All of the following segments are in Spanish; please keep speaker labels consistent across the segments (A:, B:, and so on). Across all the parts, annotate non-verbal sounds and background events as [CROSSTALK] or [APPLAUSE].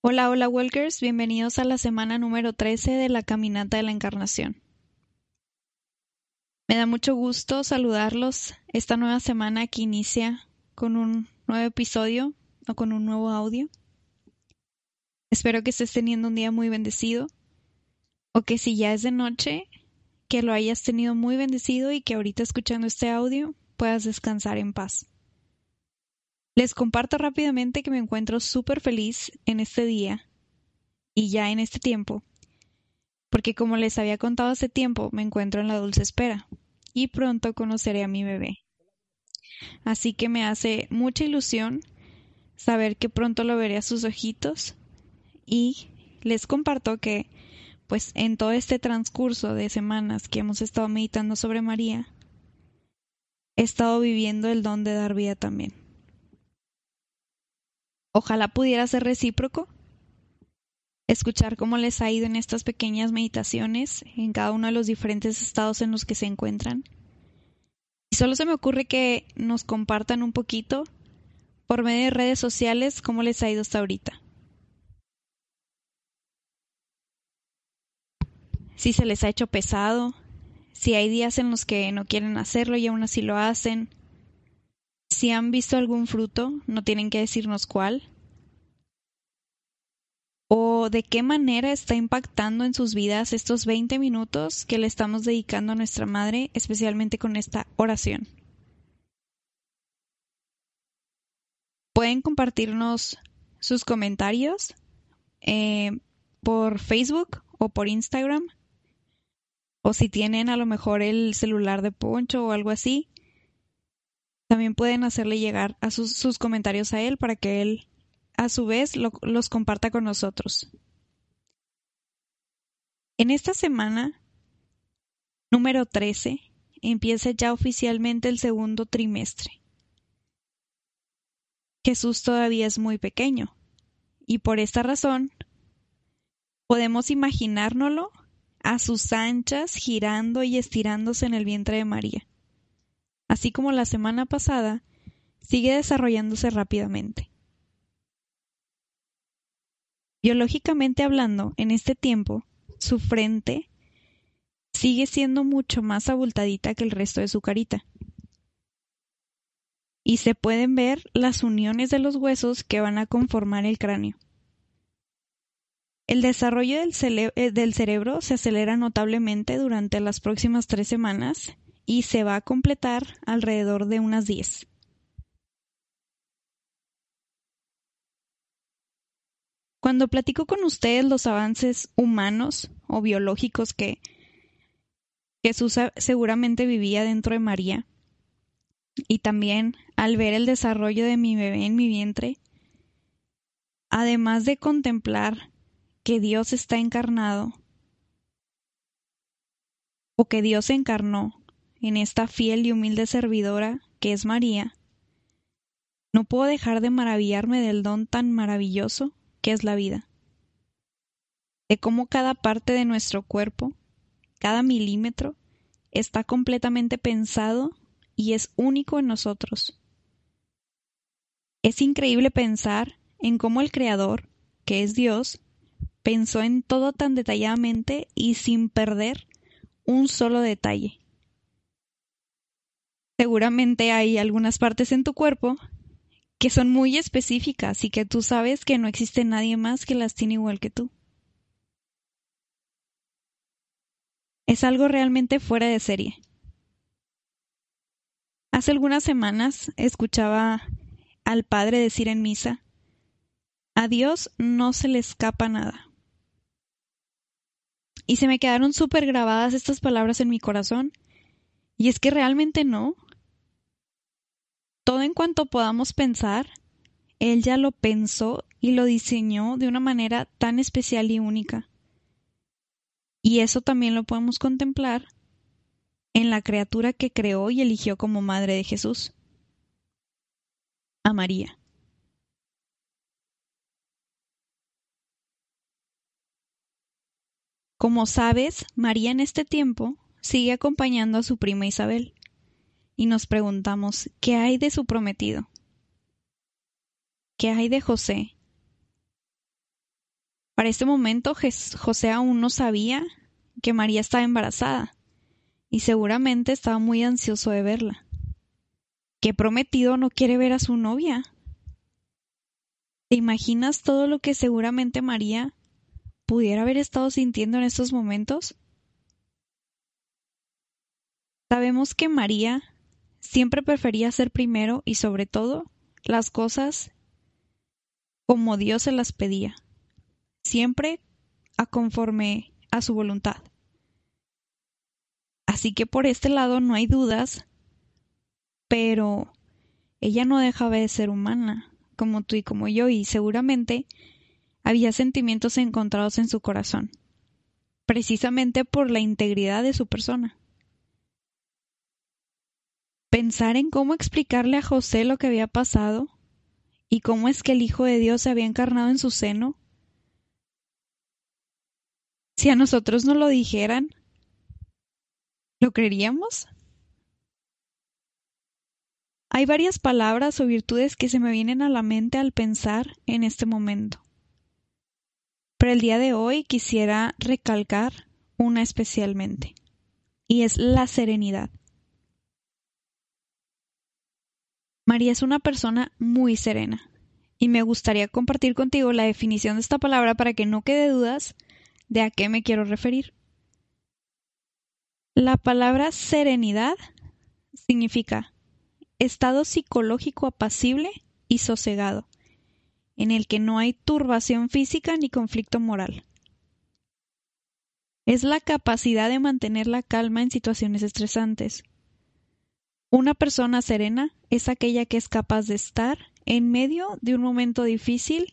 A: Hola, hola Walkers, bienvenidos a la semana número 13 de la Caminata de la Encarnación. Me da mucho gusto saludarlos esta nueva semana que inicia con un nuevo episodio o con un nuevo audio. Espero que estés teniendo un día muy bendecido o que si ya es de noche, que lo hayas tenido muy bendecido y que ahorita escuchando este audio puedas descansar en paz. Les comparto rápidamente que me encuentro súper feliz en este día y ya en este tiempo, porque como les había contado hace tiempo, me encuentro en la dulce espera y pronto conoceré a mi bebé. Así que me hace mucha ilusión saber que pronto lo veré a sus ojitos y les comparto que pues en todo este transcurso de semanas que hemos estado meditando sobre María, he estado viviendo el don de dar vida también. Ojalá pudiera ser recíproco. Escuchar cómo les ha ido en estas pequeñas meditaciones en cada uno de los diferentes estados en los que se encuentran. Y solo se me ocurre que nos compartan un poquito por medio de redes sociales cómo les ha ido hasta ahorita. Si se les ha hecho pesado, si hay días en los que no quieren hacerlo y aún así lo hacen, si han visto algún fruto, no tienen que decirnos cuál. O de qué manera está impactando en sus vidas estos 20 minutos que le estamos dedicando a nuestra madre, especialmente con esta oración. Pueden compartirnos sus comentarios eh, por Facebook o por Instagram. O si tienen a lo mejor el celular de Poncho o algo así, también pueden hacerle llegar a sus, comentarios a él para que él a su vez los comparta con nosotros. En esta semana número 13 empieza ya oficialmente el segundo trimestre. Jesús todavía es muy pequeño y por esta razón podemos imaginárnoslo a sus anchas girando y estirándose en el vientre de María así como la semana pasada, sigue desarrollándose rápidamente. Biológicamente hablando, en este tiempo, su frente sigue siendo mucho más abultadita que el resto de su carita. Y se pueden ver las uniones de los huesos que van a conformar el cráneo. El desarrollo del, eh, del, cerebro se acelera notablemente durante las próximas tres semanas y se va a completar alrededor de unas 10. Cuando platico con ustedes los avances humanos o biológicos que Jesús seguramente vivía dentro de María, y también al ver el desarrollo de mi bebé en mi vientre, además de contemplar que Dios está encarnado o que Dios encarnó en esta fiel y humilde servidora que es María, no puedo dejar de maravillarme del don tan maravilloso que es la vida, de cómo cada parte de nuestro cuerpo, cada milímetro, está completamente pensado y es único en nosotros. Es increíble pensar en cómo el Creador, que es Dios, pensó en todo tan detalladamente y sin perder un solo detalle. Seguramente hay algunas partes en tu cuerpo que son muy específicas y que tú sabes que no existe nadie más que las tiene igual que tú. Es algo realmente fuera de serie. Hace algunas semanas escuchaba al padre decir en misa, a Dios no se le escapa nada. Y se me quedaron súper grabadas estas palabras en mi corazón. Y es que realmente no todo en cuanto podamos pensar, Él ya lo pensó y lo diseñó de una manera tan especial y única. Y eso también lo podemos contemplar en la criatura que creó y eligió como madre de Jesús, a María. Como sabes, María en este tiempo sigue acompañando a su prima Isabel y nos preguntamos, ¿qué hay de su prometido? ¿Qué hay de José? Para este momento José aún no sabía que María estaba embarazada y seguramente estaba muy ansioso de verla. ¿Qué prometido no quiere ver a su novia? ¿Te imaginas todo lo que seguramente María pudiera haber estado sintiendo en estos momentos? Sabemos que María siempre prefería ser primero y sobre todo las cosas como Dios se las pedía, siempre a conforme a su voluntad. Así que por este lado no hay dudas, pero ella no dejaba de ser humana, como tú y como yo, y seguramente había sentimientos encontrados en su corazón, precisamente por la integridad de su persona. Pensar en cómo explicarle a José lo que había pasado y cómo es que el Hijo de Dios se había encarnado en su seno. Si a nosotros no lo dijeran, ¿lo creeríamos? Hay varias palabras o virtudes que se me vienen a la mente al pensar en este momento. Pero el día de hoy quisiera recalcar una especialmente, y es la serenidad. María es una persona muy serena, y me gustaría compartir contigo la definición de esta palabra para que no quede dudas de a qué me quiero referir. La palabra serenidad significa estado psicológico apacible y sosegado, en el que no hay turbación física ni conflicto moral. Es la capacidad de mantener la calma en situaciones estresantes, una persona serena es aquella que es capaz de estar en medio de un momento difícil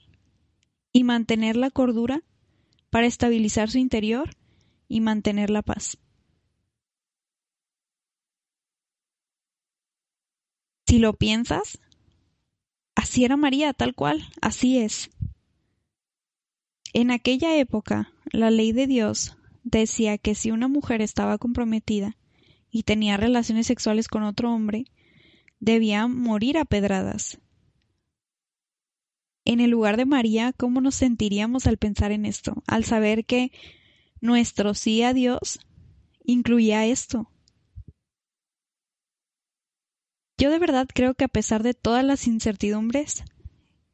A: y mantener la cordura para estabilizar su interior y mantener la paz. Si lo piensas, así era María, tal cual, así es. En aquella época, la ley de Dios decía que si una mujer estaba comprometida y tenía relaciones sexuales con otro hombre, debía morir a pedradas. En el lugar de María, ¿cómo nos sentiríamos al pensar en esto? Al saber que nuestro sí a Dios incluía esto. Yo de verdad creo que a pesar de todas las incertidumbres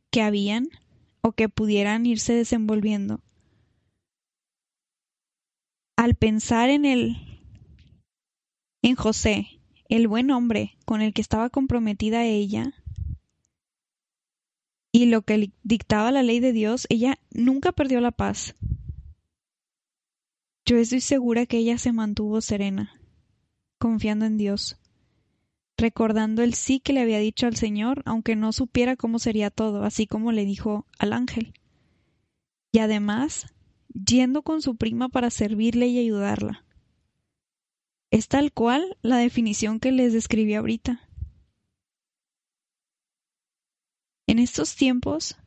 A: que habían o que pudieran irse desenvolviendo, al pensar en el en José, el buen hombre con el que estaba comprometida ella, y lo que dictaba la ley de Dios, ella nunca perdió la paz. Yo estoy segura que ella se mantuvo serena, confiando en Dios, recordando el sí que le había dicho al Señor, aunque no supiera cómo sería todo, así como le dijo al ángel. Y además, yendo con su prima para servirle y ayudarla. Es tal cual la definición que les describí ahorita. En estos tiempos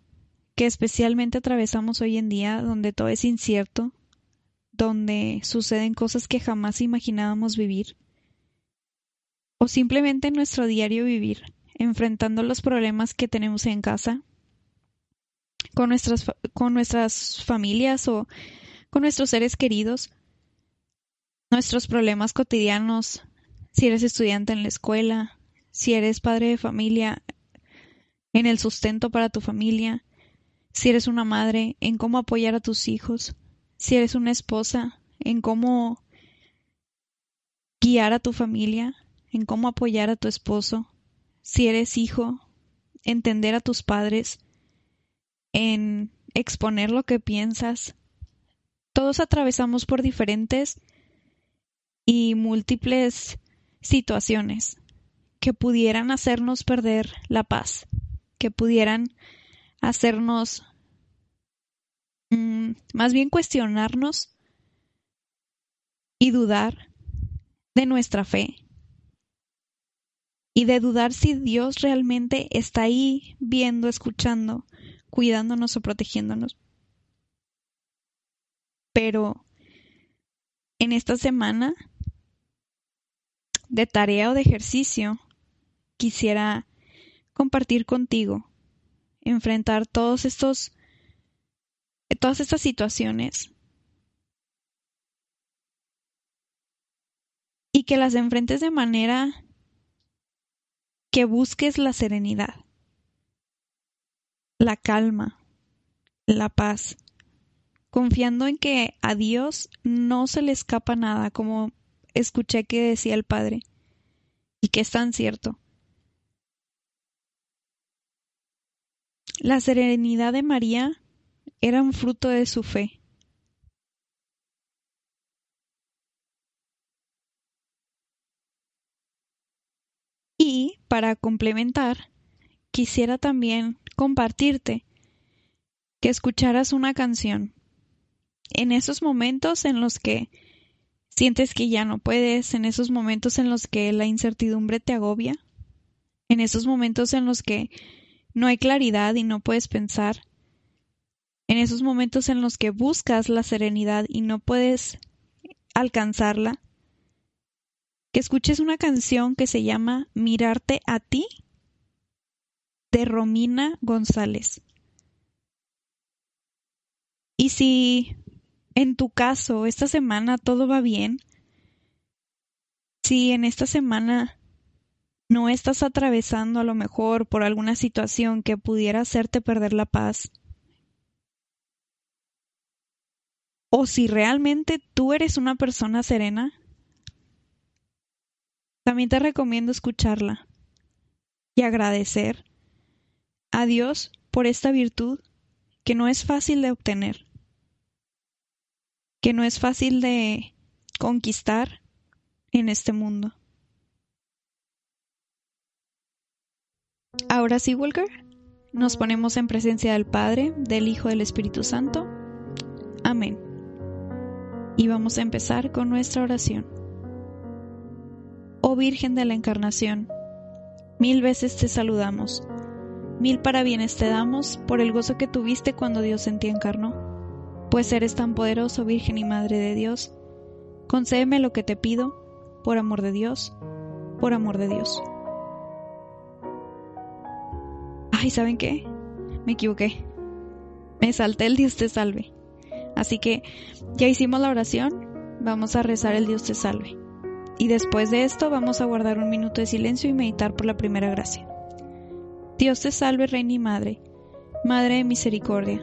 A: que especialmente atravesamos hoy en día, donde todo es incierto, donde suceden cosas que jamás imaginábamos vivir, o simplemente en nuestro diario vivir, enfrentando los problemas que tenemos en casa, con nuestras, con nuestras familias o con nuestros seres queridos, nuestros problemas cotidianos, si eres estudiante en la escuela, si eres padre de familia, en el sustento para tu familia, si eres una madre, en cómo apoyar a tus hijos, si eres una esposa, en cómo guiar a tu familia, en cómo apoyar a tu esposo, si eres hijo, entender a tus padres, en exponer lo que piensas. Todos atravesamos por diferentes y múltiples situaciones que pudieran hacernos perder la paz, que pudieran hacernos mm, más bien cuestionarnos y dudar de nuestra fe y de dudar si Dios realmente está ahí viendo, escuchando, cuidándonos o protegiéndonos. Pero en esta semana de tarea o de ejercicio, quisiera compartir contigo, enfrentar todos estos, todas estas situaciones y que las enfrentes de manera que busques la serenidad, la calma, la paz, confiando en que a Dios no se le escapa nada, como escuché que decía el Padre, y que es tan cierto. La serenidad de María era un fruto de su fe. Y para complementar, quisiera también compartirte que escucharas una canción. En esos momentos en los que sientes que ya no puedes, en esos momentos en los que la incertidumbre te agobia, en esos momentos en los que no hay claridad y no puedes pensar, en esos momentos en los que buscas la serenidad y no puedes alcanzarla, que escuches una canción que se llama Mirarte a ti de Romina González. Y si en tu caso esta semana todo va bien, si en esta semana no estás atravesando a lo mejor por alguna situación que pudiera hacerte perder la paz, o si realmente tú eres una persona serena, también te recomiendo escucharla y agradecer a Dios por esta virtud que no es fácil de obtener, que no es fácil de conquistar en este mundo. Ahora sí, Walker, nos ponemos en presencia del Padre, del Hijo, del Espíritu Santo. Amén. Y vamos a empezar con nuestra oración. Oh Virgen de la Encarnación, mil veces te saludamos, mil parabienes te damos por el gozo que tuviste cuando Dios en ti encarnó. Pues eres tan poderoso, Virgen y Madre de Dios, concédeme lo que te pido, por amor de Dios, por amor de Dios. Ay, ¿saben qué? Me equivoqué. Me salté el Dios te salve. Así que ya hicimos la oración, vamos a rezar el Dios te salve. Y después de esto vamos a guardar un minuto de silencio y meditar por la primera gracia. Dios te salve, Reina y Madre, Madre de misericordia,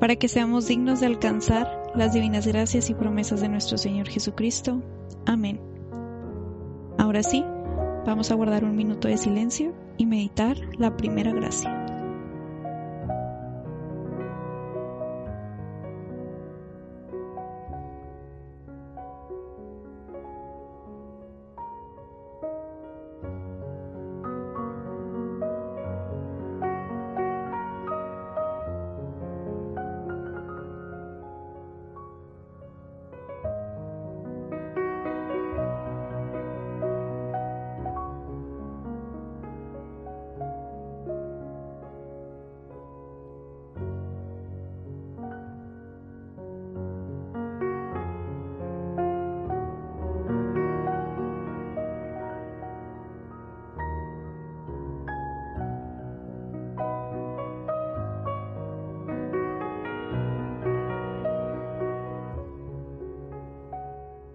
A: para que seamos dignos de alcanzar las divinas gracias y promesas de nuestro Señor Jesucristo. Amén. Ahora sí, vamos a guardar un minuto de silencio y meditar la primera gracia.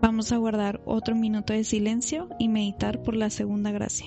A: Vamos a guardar otro minuto de silencio y meditar por la segunda gracia.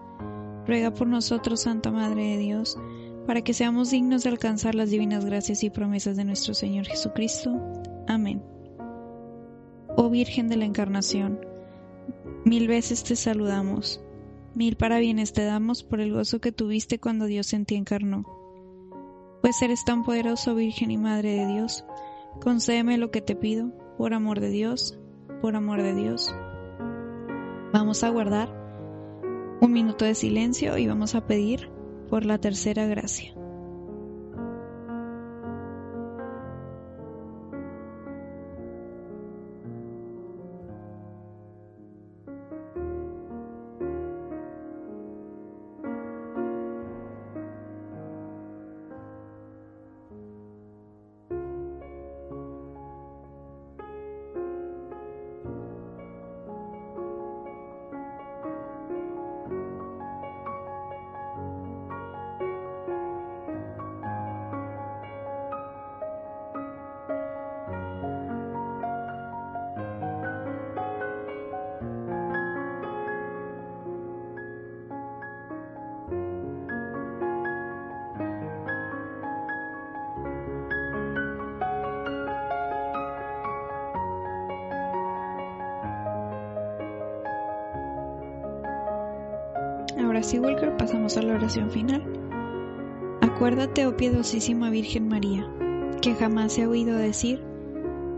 A: ruega por nosotros, Santa Madre de Dios, para que seamos dignos de alcanzar las divinas gracias y promesas de nuestro Señor Jesucristo. Amén. Oh Virgen de la Encarnación, mil veces te saludamos, mil parabienes te damos por el gozo que tuviste cuando Dios en ti encarnó. Pues eres tan poderoso, Virgen y Madre de Dios, concédeme lo que te pido, por amor de Dios, por amor de Dios. Vamos a guardar un minuto de silencio y vamos a pedir por la tercera gracia. Walker, pasamos a la oración final. Acuérdate, oh piedosísima Virgen María, que jamás he oído decir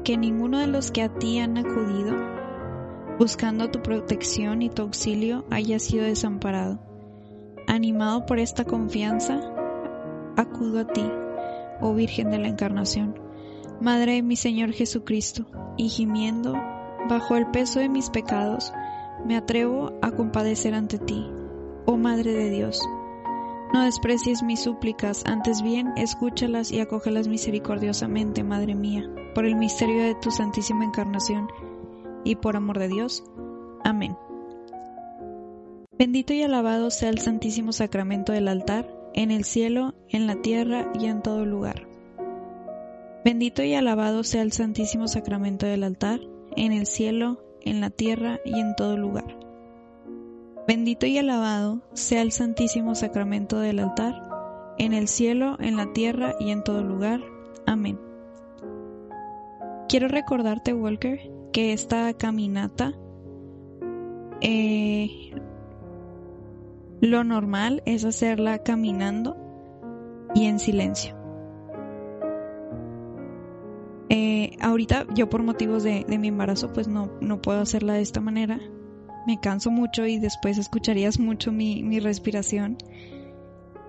A: que ninguno de los que a ti han acudido, buscando tu protección y tu auxilio, haya sido desamparado. Animado por esta confianza, acudo a ti, oh Virgen de la Encarnación, Madre de mi Señor Jesucristo, y gimiendo, bajo el peso de mis pecados, me atrevo a compadecer ante ti, oh Madre de Dios. No desprecies mis súplicas, antes bien escúchalas y acógelas misericordiosamente, Madre mía, por el misterio de tu Santísima Encarnación y por amor de Dios. Amén. Bendito y alabado sea el Santísimo Sacramento del altar, en el cielo, en la tierra y en todo lugar. Bendito y alabado sea el Santísimo Sacramento del altar, en el cielo, en la tierra y en todo lugar. Bendito y alabado sea el Santísimo Sacramento del altar, en el cielo, en la tierra y en todo lugar. Amén. Quiero recordarte, Walker, que esta caminata, eh, lo normal es hacerla caminando y en silencio. Eh, ahorita yo por motivos de, de mi embarazo pues no, no puedo hacerla de esta manera, me canso mucho y después escucharías mucho mi, mi respiración.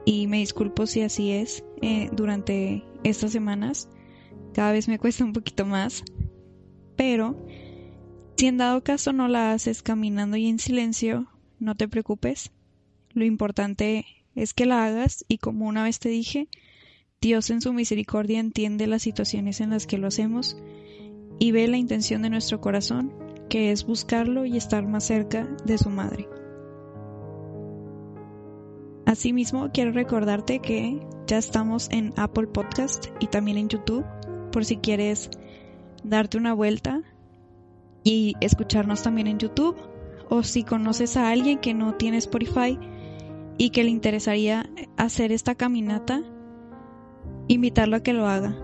A: Y me disculpo si así es eh, durante estas semanas. Cada vez me [LAUGHS] cuesta un poquito más. Pero si en dado caso no la haces caminando y en silencio, no te preocupes. Lo importante es que la hagas y como una vez te dije, Dios en su misericordia entiende las situaciones en las que lo hacemos y ve la intención de nuestro corazón, que es buscarlo y estar más cerca de su madre. Asimismo, quiero recordarte que ya estamos en Apple Podcast y también en YouTube, por si quieres darte una vuelta y escucharnos también en YouTube, o si conoces a alguien que no tiene Spotify y que le interesaría hacer esta caminata, invitarlo a que lo haga.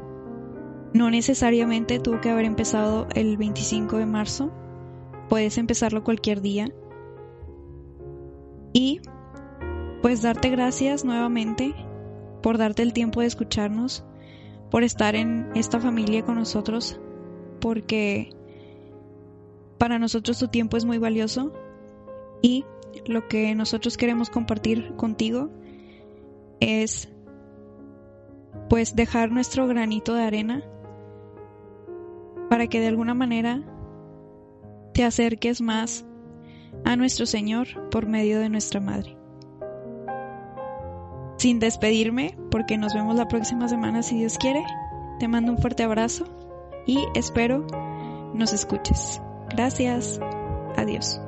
A: No necesariamente tuvo que haber empezado el 25 de marzo, puedes empezarlo cualquier día. Y pues darte gracias nuevamente por darte el tiempo de escucharnos, por estar en esta familia con nosotros, porque para nosotros tu tiempo es muy valioso y lo que nosotros queremos compartir contigo es pues dejar nuestro granito de arena para que de alguna manera te acerques más a nuestro Señor por medio de nuestra Madre. Sin despedirme, porque nos vemos la próxima semana si Dios quiere, te mando un fuerte abrazo y espero nos escuches. Gracias. Adiós.